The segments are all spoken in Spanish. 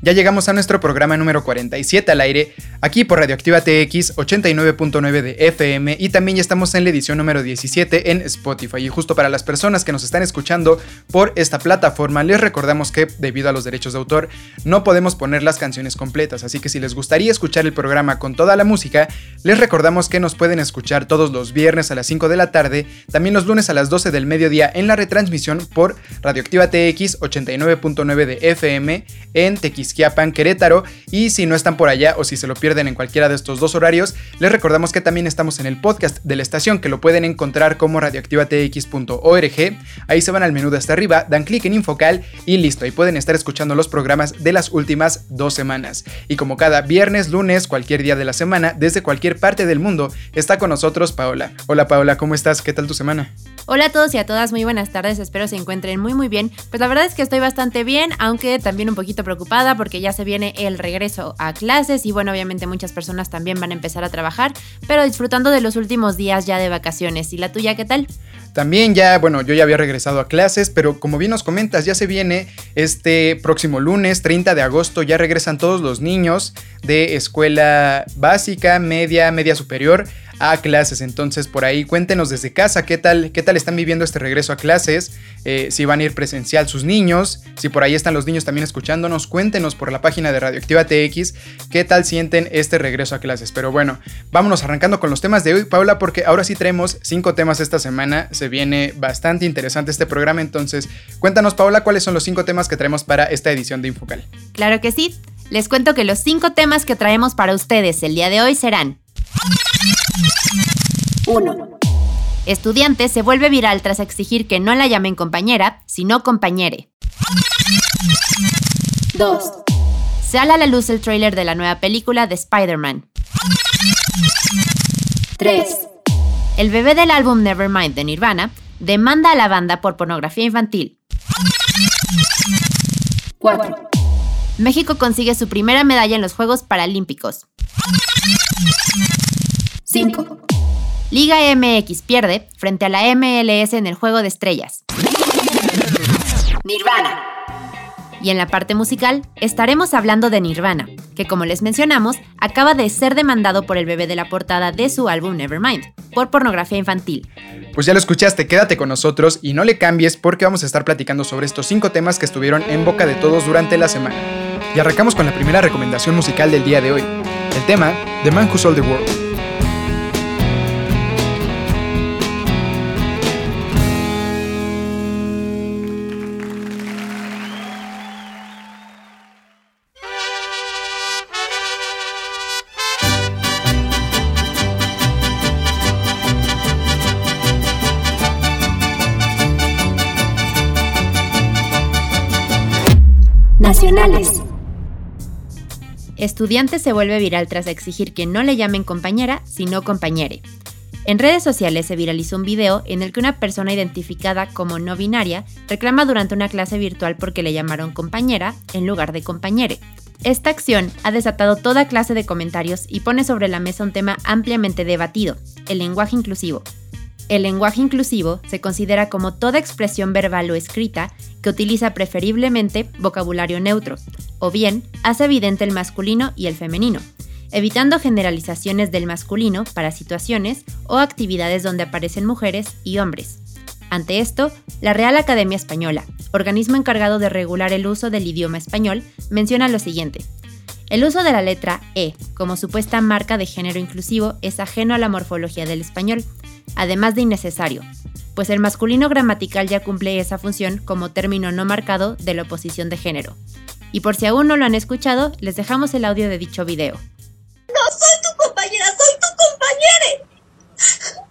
Ya llegamos a nuestro programa número 47 al aire, aquí por Radioactiva TX 89.9 de FM y también ya estamos en la edición número 17 en Spotify. Y justo para las personas que nos están escuchando por esta plataforma, les recordamos que debido a los derechos de autor no podemos poner las canciones completas, así que si les gustaría escuchar el programa con toda la música, les recordamos que nos pueden escuchar todos los viernes a las 5 de la tarde, también los lunes a las 12 del mediodía en la retransmisión por Radioactiva TX 89.9 de FM en TX Ixquiapan, Querétaro. Y si no están por allá o si se lo pierden en cualquiera de estos dos horarios, les recordamos que también estamos en el podcast de la estación que lo pueden encontrar como radioactivatx.org. Ahí se van al menú de hasta arriba, dan clic en Infocal y listo. Ahí pueden estar escuchando los programas de las últimas dos semanas. Y como cada viernes, lunes, cualquier día de la semana, desde cualquier parte del mundo, está con nosotros Paola. Hola Paola, ¿cómo estás? ¿Qué tal tu semana? Hola a todos y a todas, muy buenas tardes, espero se encuentren muy muy bien. Pues la verdad es que estoy bastante bien, aunque también un poquito preocupada porque ya se viene el regreso a clases y bueno, obviamente muchas personas también van a empezar a trabajar, pero disfrutando de los últimos días ya de vacaciones. ¿Y la tuya qué tal? También ya, bueno, yo ya había regresado a clases, pero como bien nos comentas, ya se viene este próximo lunes, 30 de agosto, ya regresan todos los niños de escuela básica, media, media superior a clases. Entonces, por ahí cuéntenos desde casa qué tal, qué tal están viviendo este regreso a clases, eh, si van a ir presencial sus niños, si por ahí están los niños también escuchándonos, cuéntenos por la página de Radioactiva TX qué tal sienten este regreso a clases. Pero bueno, vámonos arrancando con los temas de hoy, Paula, porque ahora sí traemos cinco temas esta semana. Se viene bastante interesante este programa. Entonces, cuéntanos, Paula, cuáles son los cinco temas que traemos para esta edición de Infocal. Claro que sí. Les cuento que los cinco temas que traemos para ustedes el día de hoy serán 1. Estudiante se vuelve viral tras exigir que no la llamen compañera, sino compañere. 2. Sale a la luz el tráiler de la nueva película de Spider-Man. 3. El bebé del álbum Nevermind de Nirvana demanda a la banda por pornografía infantil. 4. México consigue su primera medalla en los Juegos Paralímpicos. 5. Liga MX pierde frente a la MLS en el Juego de Estrellas. Nirvana. Y en la parte musical estaremos hablando de Nirvana, que como les mencionamos, acaba de ser demandado por el bebé de la portada de su álbum Nevermind, por pornografía infantil. Pues ya lo escuchaste, quédate con nosotros y no le cambies porque vamos a estar platicando sobre estos cinco temas que estuvieron en boca de todos durante la semana. Y arrancamos con la primera recomendación musical del día de hoy, el tema The Man Who Sold the World. Estudiante se vuelve viral tras exigir que no le llamen compañera, sino compañere. En redes sociales se viralizó un video en el que una persona identificada como no binaria reclama durante una clase virtual porque le llamaron compañera en lugar de compañere. Esta acción ha desatado toda clase de comentarios y pone sobre la mesa un tema ampliamente debatido, el lenguaje inclusivo. El lenguaje inclusivo se considera como toda expresión verbal o escrita que utiliza preferiblemente vocabulario neutro, o bien hace evidente el masculino y el femenino, evitando generalizaciones del masculino para situaciones o actividades donde aparecen mujeres y hombres. Ante esto, la Real Academia Española, organismo encargado de regular el uso del idioma español, menciona lo siguiente. El uso de la letra E como supuesta marca de género inclusivo es ajeno a la morfología del español, además de innecesario, pues el masculino gramatical ya cumple esa función como término no marcado de la oposición de género. Y por si aún no lo han escuchado, les dejamos el audio de dicho video. No soy tu compañera, soy tu compañera.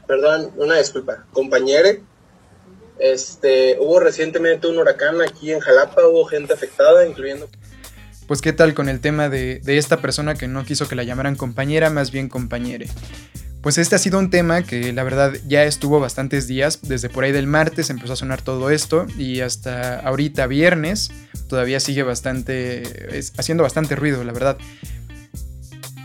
Perdón, una disculpa. Compañere, este, hubo recientemente un huracán aquí en Jalapa, hubo gente afectada, incluyendo... Pues qué tal con el tema de, de esta persona que no quiso que la llamaran compañera, más bien compañere. Pues este ha sido un tema que la verdad ya estuvo bastantes días, desde por ahí del martes empezó a sonar todo esto y hasta ahorita viernes todavía sigue bastante, haciendo bastante ruido, la verdad.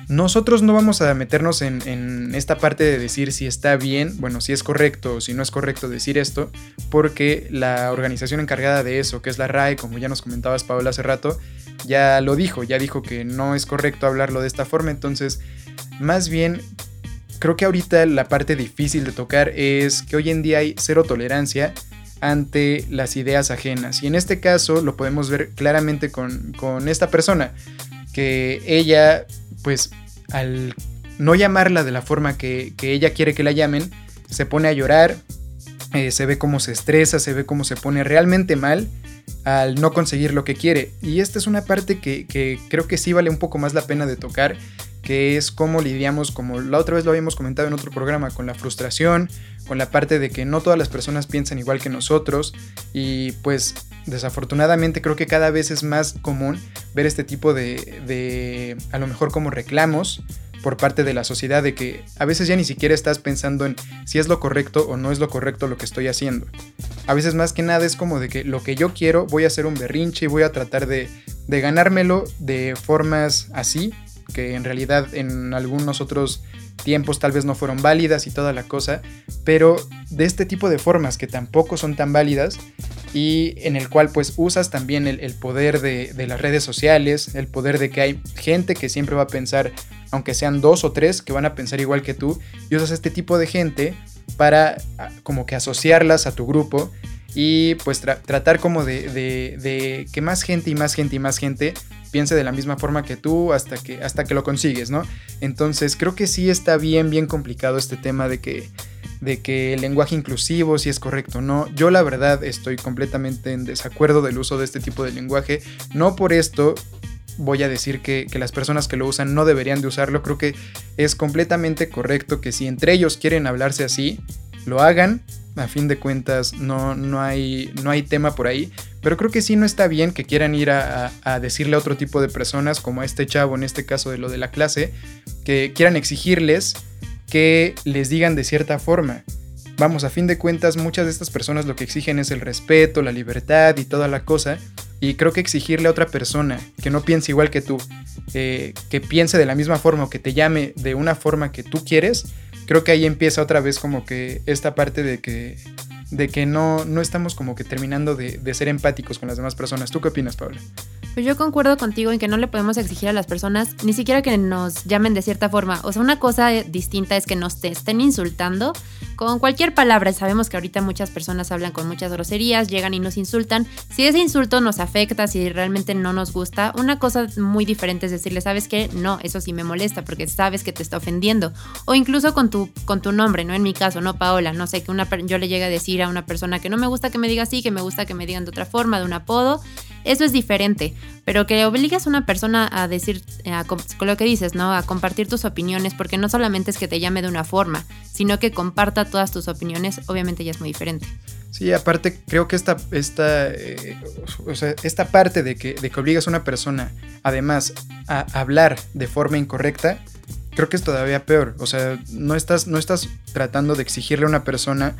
Nosotros no vamos a meternos en, esta parte de decir si está bien, bueno, si es correcto o si no es correcto decir esto, porque la organización encargada de eso, que es la RAE, como ya nos comentabas Paola hace rato, ya lo dijo, ya dijo que no es correcto hablarlo de esta forma, entonces más bien creo que ahorita la parte difícil de tocar es que hoy en día hay cero tolerancia ante las ideas ajenas. Y en este caso lo podemos ver claramente con, esta persona, que ella, pues al no llamarla de la forma que, ella quiere que la llamen, se pone a llorar, eh, se ve cómo se estresa, se ve cómo se pone realmente mal al no conseguir lo que quiere. Y esta es una parte que, que creo que sí vale un poco más la pena de tocar que es cómo lidiamos, como la otra vez lo habíamos comentado en otro programa, con la frustración, con la parte de que no todas las personas piensan igual que nosotros y pues desafortunadamente creo que cada vez es más común ver este tipo de, de a lo mejor como reclamos por parte de la sociedad de que a veces ya ni siquiera estás pensando en si es lo correcto o no es lo correcto lo que estoy haciendo. A veces más que nada es como de que lo que yo quiero voy a hacer un berrinche y voy a tratar de, de ganármelo de formas así que en realidad en algunos otros tiempos tal vez no fueron válidas y toda la cosa, pero de este tipo de formas que tampoco son tan válidas y en el cual pues usas también el, poder de, de, las redes sociales, el poder de que hay gente que siempre va a pensar, aunque sean dos o tres, que van a pensar igual que tú, y usas este tipo de gente para ah, como que asociarlas a tu grupo y pues tratar como de, de que más gente y más gente y más gente piense de la misma forma que tú hasta que, hasta que lo consigues, ¿no? Entonces creo que sí está bien, bien complicado este tema de que, de que el lenguaje inclusivo, si es correcto o no. Yo la verdad estoy completamente en desacuerdo del uso de este tipo de lenguaje. No por esto voy a decir que, que, las personas que lo usan no deberían de usarlo. Creo que es completamente correcto que si entre ellos quieren hablarse así, lo hagan. A fin de cuentas, no, no, hay, no hay tema por ahí. Pero creo que sí no está bien que quieran ir a, decirle a otro tipo de personas, como a este chavo en este caso de lo de la clase, que quieran exigirles que les digan de cierta forma. Vamos, a fin de cuentas, muchas de estas personas lo que exigen es el respeto, la libertad y toda la cosa. Y creo que exigirle a otra persona que no piense igual que tú, eh, que piense de la misma forma o que te llame de una forma que tú quieres, creo que ahí empieza otra vez como que esta parte de que de que no, no estamos como que terminando de, de, ser empáticos con las demás personas. ¿Tú qué opinas, Paula? Pues yo concuerdo contigo en que no le podemos exigir a las personas ni siquiera que nos llamen de cierta forma. O sea, una cosa distinta es que nos te estén insultando con cualquier palabra. Sabemos que ahorita muchas personas hablan con muchas groserías, llegan y nos insultan. Si ese insulto nos afecta, si realmente no nos gusta, una cosa muy diferente es decirle, ¿sabes qué? No, eso sí me molesta porque sabes que te está ofendiendo. O incluso con tu, con tu nombre, ¿no? En mi caso, ¿no? Paola, no sé, que una, yo le llegue a decir a una persona que no me gusta que me diga así, que me gusta que me digan de otra forma, de un apodo eso es diferente, pero que obligas a una persona a decir, eh, a, con lo que dices, ¿no? A compartir tus opiniones, porque no solamente es que te llame de una forma, sino que comparta todas tus opiniones, obviamente ya es muy diferente. Sí, aparte creo que esta, esta, eh, o sea, esta parte de que, de que obligas a una persona, además, a hablar de forma incorrecta, creo que es todavía peor. O sea, no estás, no estás tratando de exigirle a una persona,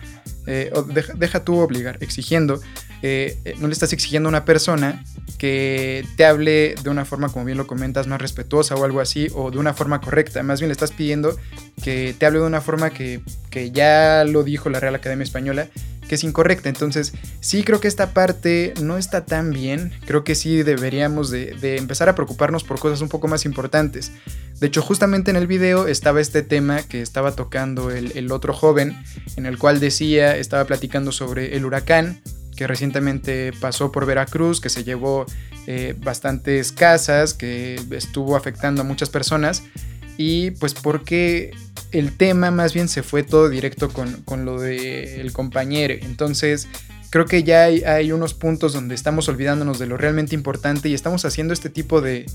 eh, o deja, tú obligar, exigiendo, eh, no le estás exigiendo a una persona que te hable de una forma, como bien lo comentas, más respetuosa o algo así, o de una forma correcta. Más bien le estás pidiendo que te hable de una forma que, que ya lo dijo la Real Academia Española, que es incorrecta. Entonces, sí creo que esta parte no está tan bien. Creo que sí deberíamos de, empezar a preocuparnos por cosas un poco más importantes. De hecho, justamente en el video estaba este tema que estaba tocando el, otro joven, en el cual decía, estaba platicando sobre el huracán que recientemente pasó por Veracruz, que se llevó eh, bastantes casas, que estuvo afectando a muchas personas. Y pues porque el tema más bien se fue todo directo con, lo del compañero. Entonces, creo que ya hay, unos puntos donde estamos olvidándonos de lo realmente importante y estamos haciendo este tipo de,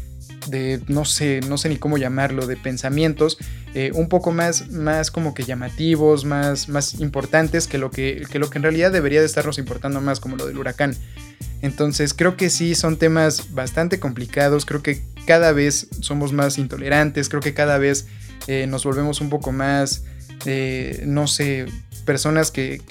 de no sé, no sé ni cómo llamarlo, de pensamientos eh, un poco más, más como que llamativos, más, más importantes que lo que, que lo que en realidad debería de estarnos importando más, como lo del huracán. Entonces creo que sí son temas bastante complicados, creo que cada vez somos más intolerantes, creo que cada vez eh, nos volvemos un poco más, eh, no sé, personas que,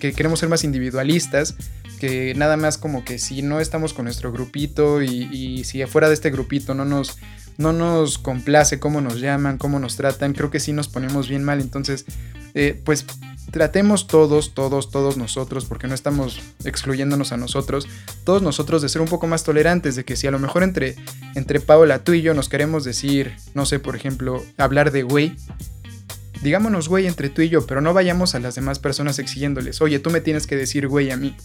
queremos ser más individualistas, que nada más como que si no estamos con nuestro grupito y, si afuera de este grupito no nos, no nos complace cómo nos llaman, cómo nos tratan, creo que sí nos ponemos bien mal. Entonces, eh, pues tratemos todos, todos, todos nosotros, porque no estamos excluyéndonos a nosotros, todos nosotros de ser un poco más tolerantes, de que si a lo mejor entre, entre Paola, tú y yo nos queremos decir, no sé, por ejemplo, hablar de güey, digámonos güey entre tú y yo, pero no vayamos a las demás personas exigiéndoles, oye, tú me tienes que decir güey a mí.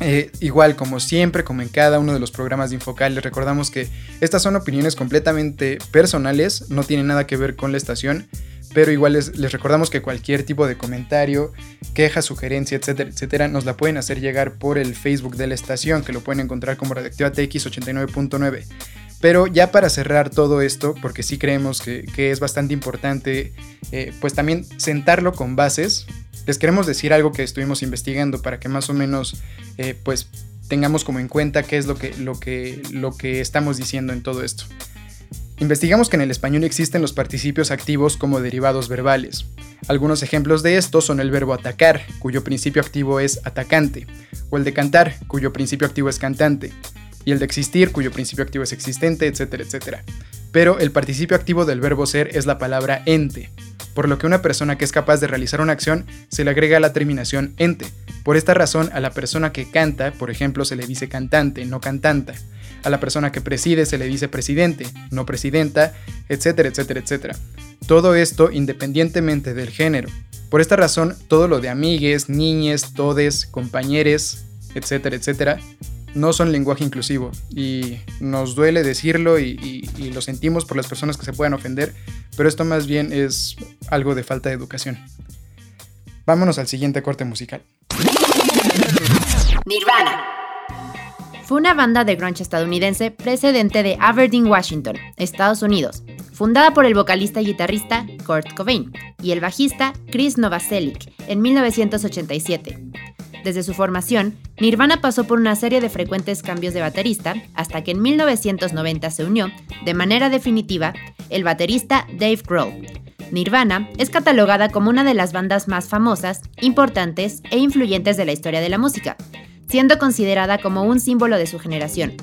Eh, igual, como siempre, como en cada uno de los programas de Infocal, les recordamos que estas son opiniones completamente personales, no tienen nada que ver con la estación pero igual les, recordamos que cualquier tipo de comentario, queja, sugerencia, etcétera, etcétera, nos la pueden hacer llegar por el Facebook de la estación, que lo pueden encontrar como Radioactiva TX 89.9. Pero ya para cerrar todo esto, porque sí creemos que, es bastante importante, eh, pues también sentarlo con bases, les queremos decir algo que estuvimos investigando para que más o menos, eh, pues tengamos como en cuenta qué es lo que, lo, que, lo que estamos diciendo en todo esto. Investigamos que en el español existen los participios activos como derivados verbales. Algunos ejemplos de esto son el verbo atacar, cuyo principio activo es atacante, o el de cantar, cuyo principio activo es cantante, y el de existir, cuyo principio activo es existente, etcétera, etcétera. Pero el participio activo del verbo ser es la palabra ente, por lo que una persona que es capaz de realizar una acción se le agrega la terminación ente. Por esta razón, a la persona que canta, por ejemplo, se le dice cantante, no cantanta. A la persona que preside se le dice presidente, no presidenta, etcétera, etcétera, etcétera. Todo esto independientemente del género. Por esta razón, todo lo de amigues, niñes, todes, compañeres, etcétera, etcétera, no son lenguaje inclusivo y nos duele decirlo y, lo sentimos por las personas que se puedan ofender, pero esto más bien es algo de falta de educación. Vámonos al siguiente corte musical. Nirvana. Fue una banda de grunge estadounidense precedente de Aberdeen, Washington, Estados Unidos, fundada por el vocalista y guitarrista Kurt Cobain y el bajista Chris Novoselic en 1987. Desde su formación, Nirvana pasó por una serie de frecuentes cambios de baterista hasta que en 1990 se unió, de manera definitiva, el baterista Dave Grohl. Nirvana es catalogada como una de las bandas más famosas, importantes e influyentes de la historia de la música, siendo considerada como un símbolo de su generación.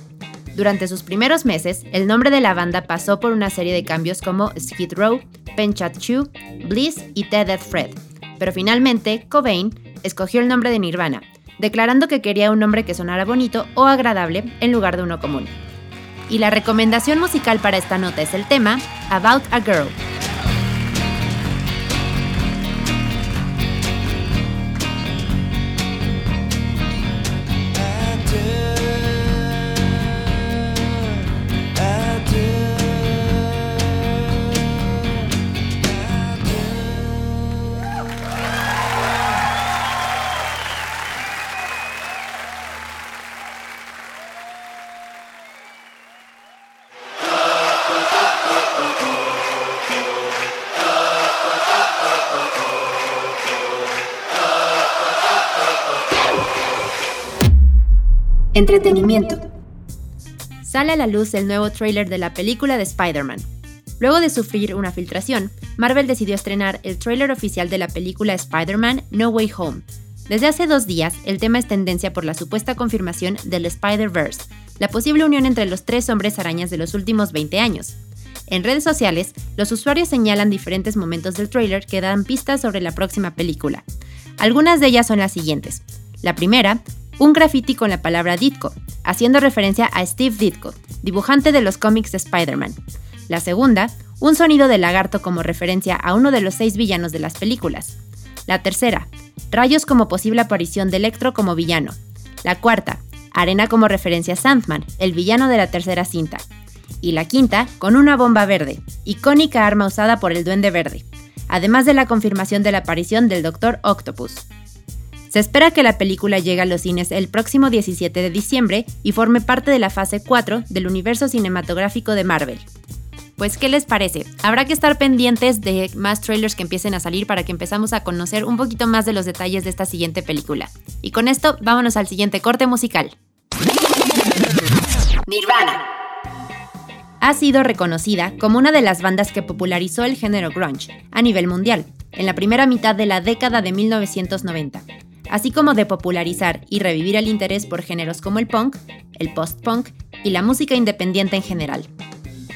Durante sus primeros meses, el nombre de la banda pasó por una serie de cambios como Skid Row, Penchat Chew, Bliss y Dead Fred, pero finalmente Cobain escogió el nombre de Nirvana, declarando que quería un nombre que sonara bonito o agradable en lugar de uno común. Y la recomendación musical para esta nota es el tema About a Girl, Entretenimiento. Sale a la luz el nuevo tráiler de la película de Spider-Man. Luego de sufrir una filtración, Marvel decidió estrenar el tráiler oficial de la película Spider-Man No Way Home. Desde hace dos días, el tema es tendencia por la supuesta confirmación del Spider-Verse, la posible unión entre los tres hombres arañas de los últimos 20 años. En redes sociales, los usuarios señalan diferentes momentos del tráiler que dan pistas sobre la próxima película. Algunas de ellas son las siguientes. La primera, un graffiti con la palabra Ditko, haciendo referencia a Steve Ditko, dibujante de los cómics de Spider-Man. La segunda, un sonido de lagarto como referencia a uno de los seis villanos de las películas. La tercera, rayos como posible aparición de Electro como villano. La cuarta, arena como referencia a Sandman, el villano de la tercera cinta. Y la quinta, con una bomba verde, icónica arma usada por el Duende Verde, además de la confirmación de la aparición del Doctor Octopus. Se espera que la película llegue a los cines el próximo 17 de diciembre y forme parte de la fase 4 del universo cinematográfico de Marvel. Pues, ¿qué les parece? Habrá que estar pendientes de más trailers que empiecen a salir para que empezamos a conocer un poquito más de los detalles de esta siguiente película. Y con esto, vámonos al siguiente corte musical. Nirvana. Ha sido reconocida como una de las bandas que popularizó el género grunge a nivel mundial, en la primera mitad de la década de 1990, así como de popularizar y revivir el interés por géneros como el punk, el post-punk y la música independiente en general.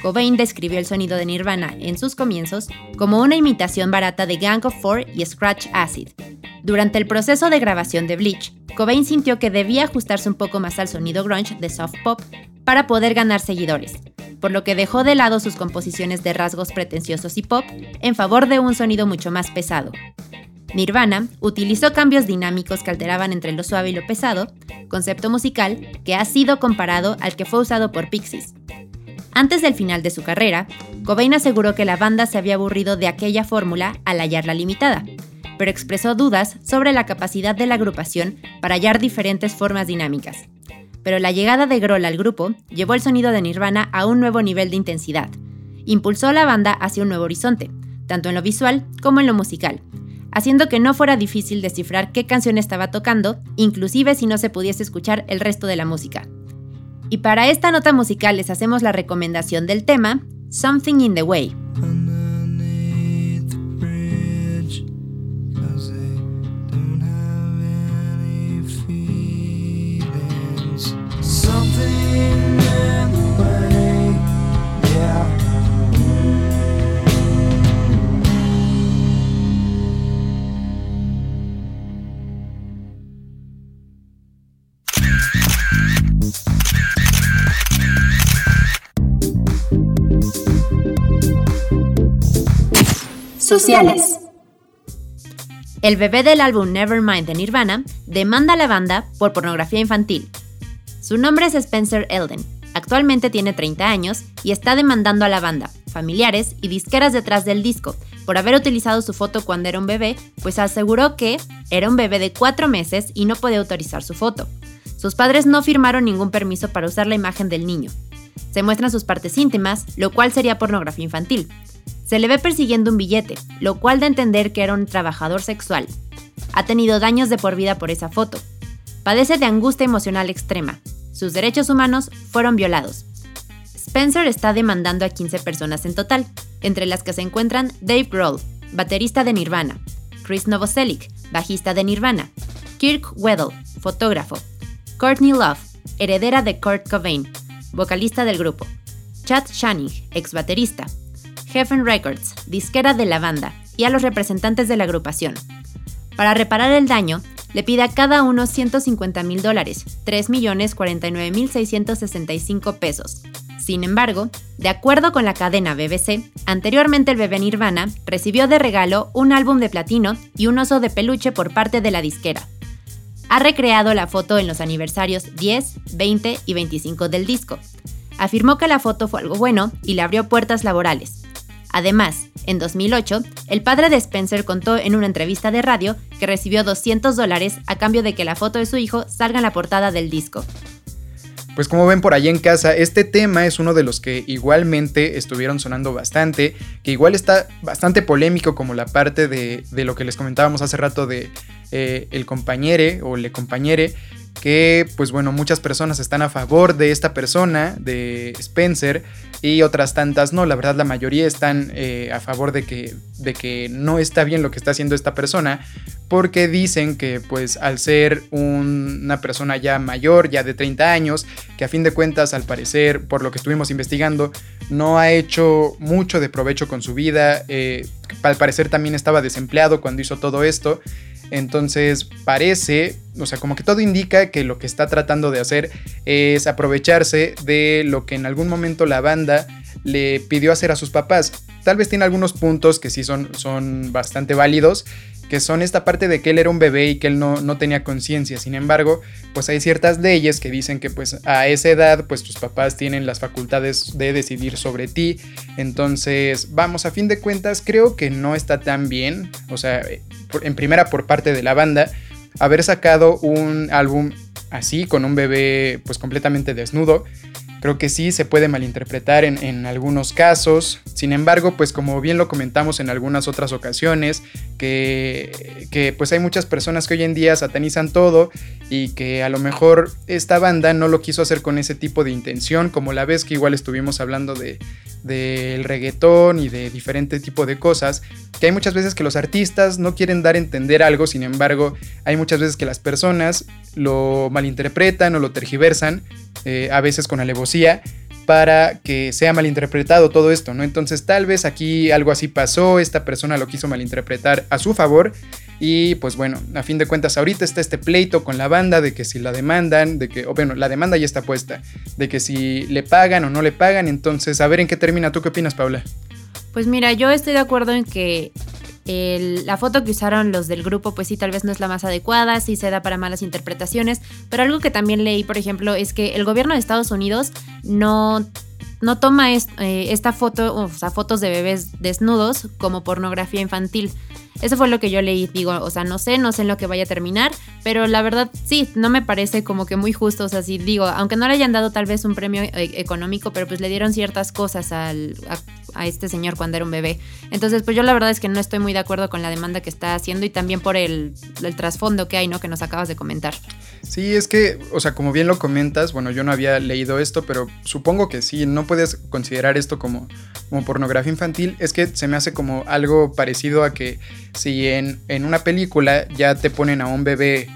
Cobain describió el sonido de Nirvana en sus comienzos como una imitación barata de Gang of Four y Scratch Acid. Durante el proceso de grabación de Bleach, Cobain sintió que debía ajustarse un poco más al sonido grunge de soft pop para poder ganar seguidores, por lo que dejó de lado sus composiciones de rasgos pretenciosos y pop en favor de un sonido mucho más pesado. Nirvana utilizó cambios dinámicos que alteraban entre lo suave y lo pesado, concepto musical que ha sido comparado al que fue usado por Pixies, antes del final de su carrera, Cobain aseguró que la banda se había aburrido de aquella fórmula al hallarla limitada, pero expresó dudas sobre la capacidad de la agrupación para hallar diferentes formas dinámicas. Pero la llegada de Grohl al grupo llevó el sonido de Nirvana a un nuevo nivel de intensidad. Impulsó a la banda hacia un nuevo horizonte, tanto en lo visual como en lo musical, haciendo que no fuera difícil descifrar qué canción estaba tocando, inclusive si no se pudiese escuchar el resto de la música. Y para esta nota musical les hacemos la recomendación del tema Something in the Way. El bebé del álbum Nevermind de Nirvana demanda a la banda por pornografía infantil. Su nombre es Spencer Elden. Actualmente tiene 30 años y está demandando a la banda, familiares y disqueras detrás del disco por haber utilizado su foto cuando era un bebé, pues aseguró que era un bebé de 4 meses y no podía autorizar su foto. Sus padres no firmaron ningún permiso para usar la imagen del niño. Se muestran sus partes íntimas, lo cual sería pornografía infantil, se le ve persiguiendo un billete, lo cual da a entender que era un trabajador sexual. Ha tenido daños de por vida por esa foto. Padece de angustia emocional extrema. Sus derechos humanos fueron violados. Spencer está demandando a 15 personas en total, entre las que se encuentran Dave Grohl, baterista de Nirvana, Chris Novoselic, bajista de Nirvana, Kirk Weddle, fotógrafo, Courtney Love, heredera de Kurt Cobain, vocalista del grupo, Chad Channing, ex baterista, Heaven Records, disquera de la banda, y a los representantes de la agrupación. Para reparar el daño, le pide a cada uno 150 mil dólares, 3.049.665 pesos. Sin embargo, de acuerdo con la cadena BBC, anteriormente el bebé Nirvana recibió de regalo un álbum de platino y un oso de peluche por parte de la disquera. Ha recreado la foto en los aniversarios 10, 20 y 25 del disco. Afirmó que la foto fue algo bueno y le abrió puertas laborales, Además, en 2008, el padre de Spencer contó en una entrevista de radio que recibió 200 dólares a cambio de que la foto de su hijo salga en la portada del disco. Pues como ven por ahí en casa, este tema es uno de los que igualmente estuvieron sonando bastante, que igual está bastante polémico como la parte de, lo que les comentábamos hace rato de eh, el compañere o le compañere, que pues bueno, muchas personas están a favor de esta persona, de Spencer, y otras tantas no, la verdad la mayoría están eh, a favor de que, de que no está bien lo que está haciendo esta persona, porque dicen que pues al ser una persona ya mayor, ya de 30 años, que a fin de cuentas al parecer, por lo que estuvimos investigando, no ha hecho mucho de provecho con su vida, eh, al parecer también estaba desempleado cuando hizo todo esto, entonces parece, o sea, como que todo indica que lo que está tratando de hacer es aprovecharse de lo que en algún momento la banda le pidió hacer a sus papás. Tal vez tiene algunos puntos que sí son, son bastante válidos, que son esta parte de que él era un bebé y que él no, no tenía conciencia. Sin embargo, pues hay ciertas leyes que dicen que pues a esa edad pues tus papás tienen las facultades de decidir sobre ti. Entonces, vamos, a fin de cuentas creo que no está tan bien, o sea, en primera por parte de la banda, haber sacado un álbum así con un bebé pues completamente desnudo Creo que sí se puede malinterpretar en, algunos casos. Sin embargo, pues como bien lo comentamos en algunas otras ocasiones, que, que, pues hay muchas personas que hoy en día satanizan todo y que a lo mejor esta banda no lo quiso hacer con ese tipo de intención, como la vez que igual estuvimos hablando de del reggaetón y de diferente tipo de cosas, que hay muchas veces que los artistas no quieren dar a entender algo, sin embargo, hay muchas veces que las personas lo malinterpretan o lo tergiversan eh, a veces con alevosía, para que sea malinterpretado todo esto, ¿no? Entonces tal vez aquí algo así pasó, esta persona lo quiso malinterpretar a su favor y pues bueno, a fin de cuentas ahorita está este pleito con la banda de que si la demandan, de que, o bueno, la demanda ya está puesta, de que si le pagan o no le pagan, entonces a ver en qué termina, ¿tú qué opinas Paula? Pues mira, yo estoy de acuerdo en que la foto que usaron los del grupo, pues sí, tal vez no es la más adecuada, sí se da para malas interpretaciones, pero algo que también leí, por ejemplo, es que el gobierno de Estados Unidos no, no toma eh, esta foto, o sea, fotos de bebés desnudos como pornografía infantil. Eso fue lo que yo leí, digo, o sea, no sé, no sé en lo que vaya a terminar, pero la verdad sí, no me parece como que muy justo, o sea, sí digo, aunque no le hayan dado tal vez un premio eh, económico, pero pues le dieron ciertas cosas al, a, este señor cuando era un bebé. Entonces, pues yo la verdad es que no estoy muy de acuerdo con la demanda que está haciendo y también por el, el trasfondo que hay, ¿no? Que nos acabas de comentar. Sí, es que, o sea, como bien lo comentas, bueno, yo no había leído esto, pero supongo que sí, no puedes considerar esto como, como pornografía infantil, es que se me hace como algo parecido a que si en, una película ya te ponen a un bebé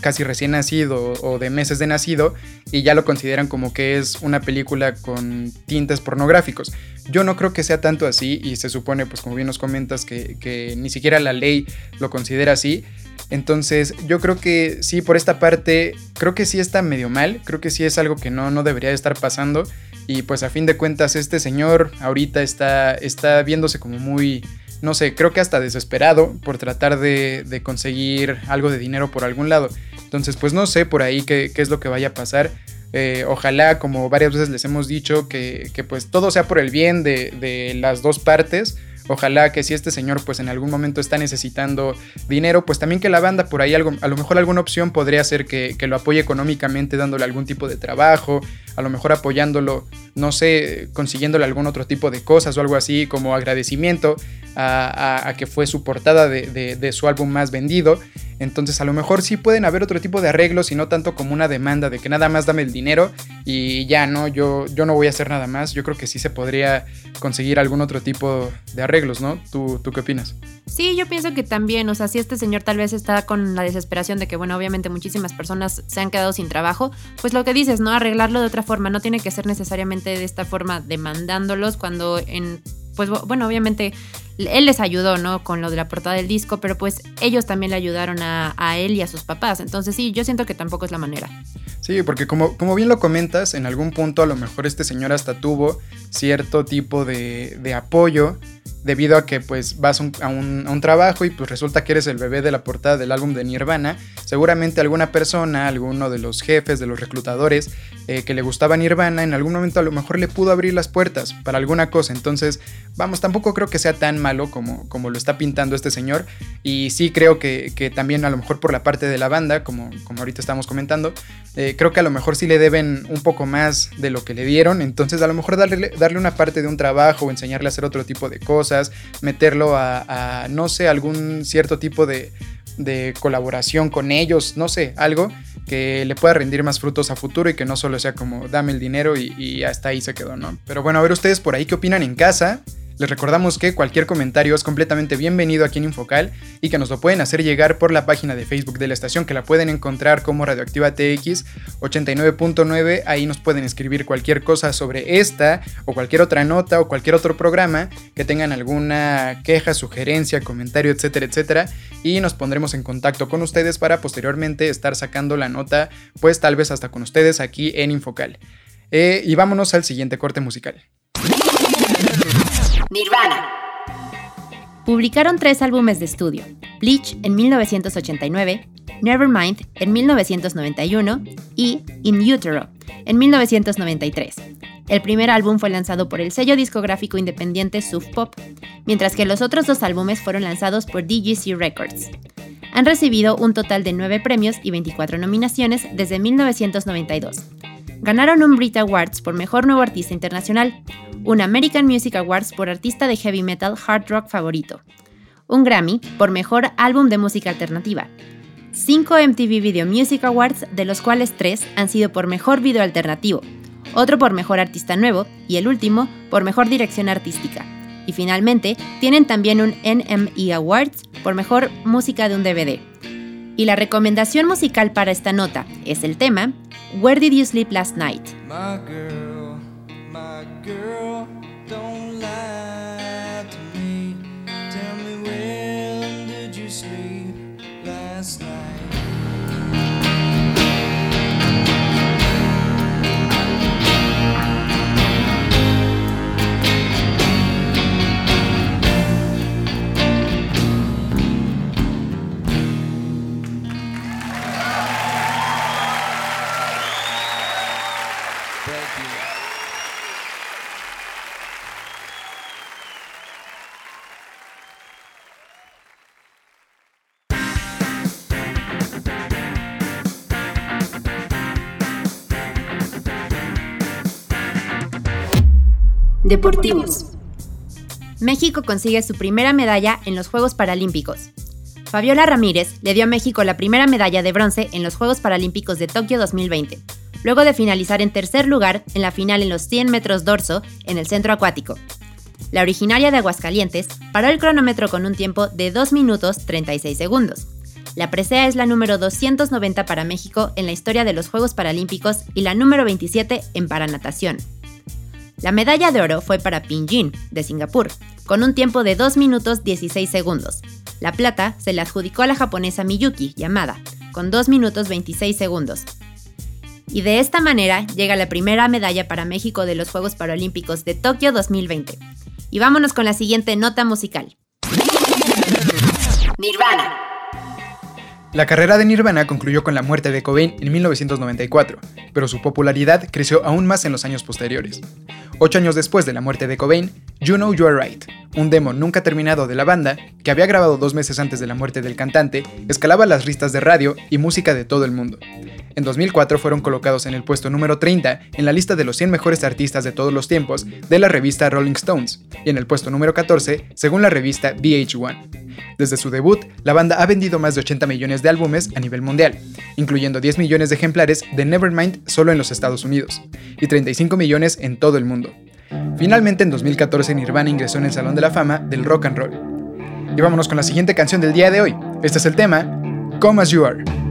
casi recién nacido o de meses de nacido y ya lo consideran como que es una película con tintes pornográficos. Yo no creo que sea tanto así y se supone, pues como bien nos comentas, que, ni siquiera la ley lo considera así. Entonces yo creo que sí, por esta parte, creo que sí está medio mal, creo que sí es algo que no, no debería de estar pasando y pues a fin de cuentas este señor ahorita está, está viéndose como muy no sé, creo que hasta desesperado por tratar de, conseguir algo de dinero por algún lado. Entonces, pues no sé por ahí qué, es lo que vaya a pasar. Eh, ojalá, como varias veces les hemos dicho, que, pues todo sea por el bien de, de las dos partes Ojalá que si este señor pues en algún momento está necesitando dinero, pues también que la banda por ahí algo, a lo mejor alguna opción podría ser que, lo apoye económicamente dándole algún tipo de trabajo, a lo mejor apoyándolo, no sé, consiguiéndole algún otro tipo de cosas o algo así como agradecimiento a, que fue su portada de, su álbum más vendido. Entonces a lo mejor sí pueden haber otro tipo de arreglos y no tanto como una demanda de que nada más dame el dinero y ya no, yo, yo no voy a hacer nada más. Yo creo que sí se podría conseguir algún otro tipo de arreglos, ¿no? ¿Tú, tú qué opinas? Sí, yo pienso que también, o sea, si este señor tal vez está con la desesperación de que, bueno, obviamente muchísimas personas se han quedado sin trabajo, pues lo que dices, ¿no? Arreglarlo de otra forma, no tiene que ser necesariamente de esta forma demandándolos cuando en pues bueno, obviamente él les ayudó, ¿no? Con lo de la portada del disco, pero pues ellos también le ayudaron a, él y a sus papás. Entonces sí, yo siento que tampoco es la manera. Sí, porque como, como bien lo comentas, en algún punto a lo mejor este señor hasta tuvo cierto tipo de, de apoyo debido a que pues vas a, un, trabajo y pues resulta que eres el bebé de la portada del álbum de Nirvana, seguramente alguna persona, alguno de los jefes, de los reclutadores eh, que le gustaba Nirvana, en algún momento a lo mejor le pudo abrir las puertas para alguna cosa. Entonces, vamos, tampoco creo que sea tan malo como, como lo está pintando este señor. Y sí creo que, también a lo mejor por la parte de la banda, como, como ahorita estamos comentando, eh, creo que a lo mejor sí le deben un poco más de lo que le dieron. Entonces, a lo mejor darle, darle una parte de un trabajo enseñarle a hacer otro tipo de cosas meterlo a, no sé, algún cierto tipo de, colaboración con ellos, no sé, algo que le pueda rendir más frutos a futuro y que no solo sea como dame el dinero y, hasta ahí se quedó, ¿no? Pero bueno, a ver ustedes por ahí qué opinan en casa. Les recordamos que cualquier comentario es completamente bienvenido aquí en Infocal y que nos lo pueden hacer llegar por la página de Facebook de la estación que la pueden encontrar como Radioactiva TX 89.9. Ahí nos pueden escribir cualquier cosa sobre esta o cualquier otra nota o cualquier otro programa que tengan alguna queja, sugerencia, comentario, etcétera, etcétera. Y nos pondremos en contacto con ustedes para posteriormente estar sacando la nota, pues tal vez hasta con ustedes aquí en Infocal. Eh, y vámonos al siguiente corte musical. Nirvana. Publicaron tres álbumes de estudio, Bleach en 1989, Nevermind en 1991 y In Utero en 1993. El primer álbum fue lanzado por el sello discográfico independiente Suf Pop, mientras que los otros dos álbumes fueron lanzados por DGC Records. Han recibido un total de 9 premios y 24 nominaciones desde 1992. Ganaron un Brit Awards por Mejor Nuevo Artista Internacional, un American Music Awards por Artista de Heavy Metal Hard Rock Favorito, un Grammy por Mejor Álbum de Música Alternativa, cinco MTV Video Music Awards, de los cuales tres han sido por Mejor Video Alternativo, otro por Mejor Artista Nuevo y el último por Mejor Dirección Artística. Y finalmente, tienen también un NME Awards por Mejor Música de un DVD. Y la recomendación musical para esta nota es el tema Where Did You Sleep Last Night? Deportivos. México consigue su primera medalla en los Juegos Paralímpicos. Fabiola Ramírez le dio a México la primera medalla de bronce en los Juegos Paralímpicos de Tokio 2020, luego de finalizar en tercer lugar en la final en los 100 metros dorso en el centro acuático. La originaria de Aguascalientes paró el cronómetro con un tiempo de 2 minutos 36 segundos. La presea es la número 290 para México en la historia de los Juegos Paralímpicos y la número 27 en paranatación. La medalla de oro fue para Pinjin, de Singapur, con un tiempo de 2 minutos 16 segundos. La plata se le adjudicó a la japonesa Miyuki Yamada, con 2 minutos 26 segundos. Y de esta manera llega la primera medalla para México de los Juegos Paralímpicos de Tokio 2020. Y vámonos con la siguiente nota musical. Nirvana. La carrera de Nirvana concluyó con la muerte de Cobain en 1994, pero su popularidad creció aún más en los años posteriores. Ocho años después de la muerte de Cobain, You Know You Are Right, un demo nunca terminado de la banda, que había grabado dos meses antes de la muerte del cantante, escalaba las listas de radio y música de todo el mundo. En 2004 fueron colocados en el puesto número 30 en la lista de los 100 mejores artistas de todos los tiempos de la revista Rolling Stones, y en el puesto número 14 según la revista VH1. Desde su debut, la banda ha vendido más de 80 millones de álbumes a nivel mundial, incluyendo 10 millones de ejemplares de Nevermind solo en los Estados Unidos, y 35 millones en todo el mundo. Finalmente, en 2014, Nirvana ingresó en el Salón de la Fama del Rock and Roll. Y vámonos con la siguiente canción del día de hoy. Este es el tema, Come As You Are.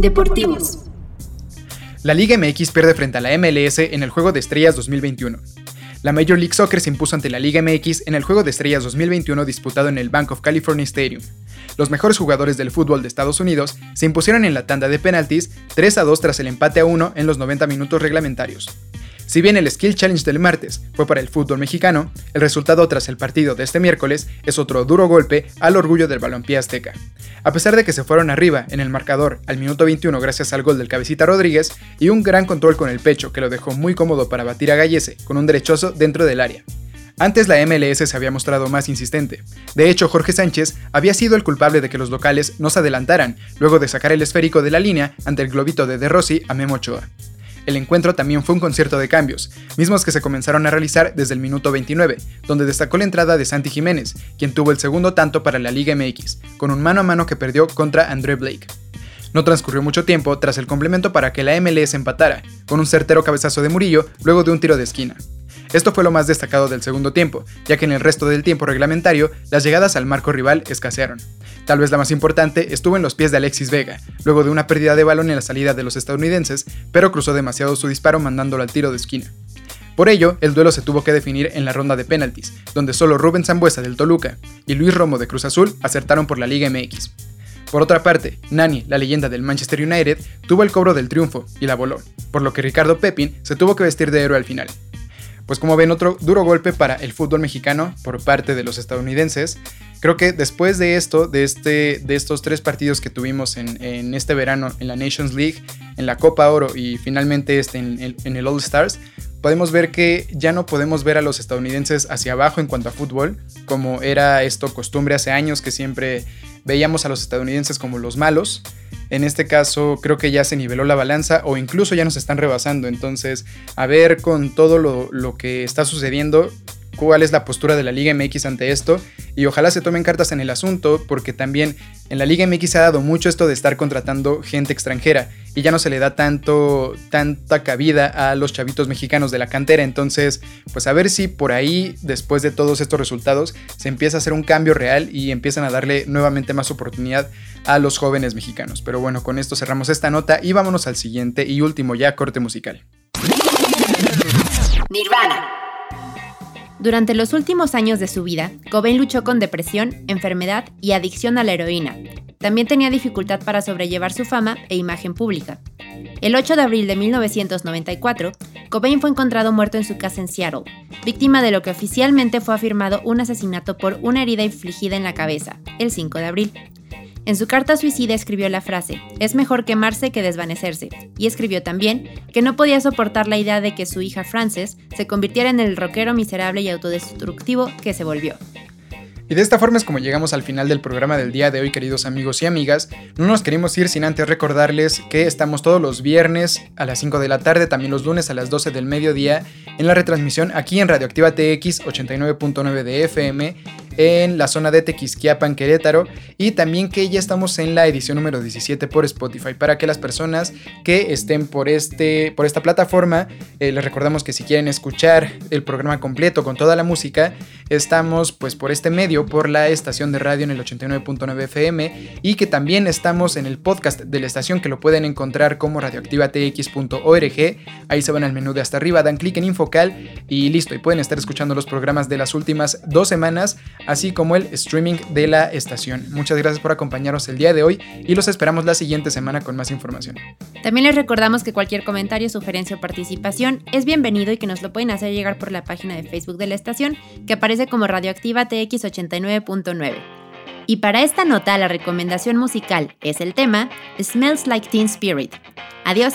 Deportivos. La Liga MX pierde frente a la MLS en el Juego de Estrellas 2021. La Major League Soccer se impuso ante la Liga MX en el Juego de Estrellas 2021 disputado en el Bank of California Stadium. Los mejores jugadores del fútbol de Estados Unidos se impusieron en la tanda de penaltis 3 a 2 tras el empate a 1 en los 90 minutos reglamentarios. Si bien el Skill Challenge del martes fue para el fútbol mexicano, el resultado tras el partido de este miércoles es otro duro golpe al orgullo del balompié azteca. A pesar de que se fueron arriba en el marcador al minuto 21 gracias al gol del cabecita Rodríguez y un gran control con el pecho que lo dejó muy cómodo para batir a Gallese con un derechoso dentro del área. Antes la MLS se había mostrado más insistente. De hecho, Jorge Sánchez había sido el culpable de que los locales no se adelantaran, luego de sacar el esférico de la línea ante el globito de De Rossi a Memo Ochoa. El encuentro también fue un concierto de cambios, mismos que se comenzaron a realizar desde el minuto 29, donde destacó la entrada de Santi Jiménez, quien tuvo el segundo tanto para la Liga MX, con un mano a mano que perdió contra André Blake. No transcurrió mucho tiempo tras el complemento para que la MLS empatara, con un certero cabezazo de Murillo luego de un tiro de esquina. Esto fue lo más destacado del segundo tiempo, ya que en el resto del tiempo reglamentario las llegadas al marco rival escasearon. Tal vez la más importante estuvo en los pies de Alexis Vega, luego de una pérdida de balón en la salida de los estadounidenses, pero cruzó demasiado su disparo mandándolo al tiro de esquina. Por ello, el duelo se tuvo que definir en la ronda de penaltis, donde solo Rubén Zambuesa del Toluca y Luis Romo de Cruz Azul acertaron por la Liga MX. Por otra parte, Nani, la leyenda del Manchester United, tuvo el cobro del triunfo y la voló, por lo que Ricardo Pepin se tuvo que vestir de héroe al final. Pues como ven, otro duro golpe para el fútbol mexicano por parte de los estadounidenses. Creo que después de esto, de, este, de estos tres partidos que tuvimos en, este verano en la Nations League, en la Copa Oro y finalmente este en, en el All Stars, podemos ver que ya no podemos ver a los estadounidenses hacia abajo en cuanto a fútbol, como era esto costumbre hace años que siempre veíamos a los estadounidenses como los malos. En este caso creo que ya se niveló la balanza o incluso ya nos están rebasando. Entonces, a ver con todo lo, que está sucediendo, cuál es la postura de la Liga MX ante esto y ojalá se tomen cartas en el asunto porque también en la Liga MX se ha dado mucho esto de estar contratando gente extranjera y ya no se le da tanto tanta cabida a los chavitos mexicanos de la cantera, entonces pues a ver si por ahí después de todos estos resultados se empieza a hacer un cambio real y empiezan a darle nuevamente más oportunidad a los jóvenes mexicanos. Pero bueno, con esto cerramos esta nota y vámonos al siguiente y último ya corte musical. Nirvana. Durante los últimos años de su vida, Cobain luchó con depresión, enfermedad y adicción a la heroína. También tenía dificultad para sobrellevar su fama e imagen pública. El 8 de abril de 1994, Cobain fue encontrado muerto en su casa en Seattle, víctima de lo que oficialmente fue afirmado un asesinato por una herida infligida en la cabeza, el 5 de abril. En su carta suicida escribió la frase, es mejor quemarse que desvanecerse, y escribió también que no podía soportar la idea de que su hija Frances se convirtiera en el rockero miserable y autodestructivo que se volvió. Y de esta forma es como llegamos al final del programa del día de hoy, queridos amigos y amigas. No nos queremos ir sin antes recordarles que estamos todos los viernes a las 5 de la tarde, también los lunes a las 12 del mediodía, en la retransmisión aquí en Radioactiva TX 89.9 de FM en la zona de Tequisquiapan, Querétaro, y también que ya estamos en la edición número 17 por Spotify, para que las personas que estén por, este, por esta plataforma, eh, les recordamos que si quieren escuchar el programa completo con toda la música, estamos pues por este medio, por la estación de radio en el 89.9 FM, y que también estamos en el podcast de la estación que lo pueden encontrar como radioactivatx.org, ahí se van al menú de hasta arriba, dan clic en Infocal y listo, y pueden estar escuchando los programas de las últimas dos semanas así como el streaming de la estación. Muchas gracias por acompañarnos el día de hoy y los esperamos la siguiente semana con más información. También les recordamos que cualquier comentario, sugerencia o participación es bienvenido y que nos lo pueden hacer llegar por la página de Facebook de la estación que aparece como Radioactiva TX89.9. Y para esta nota la recomendación musical es el tema Smells Like Teen Spirit. Adiós.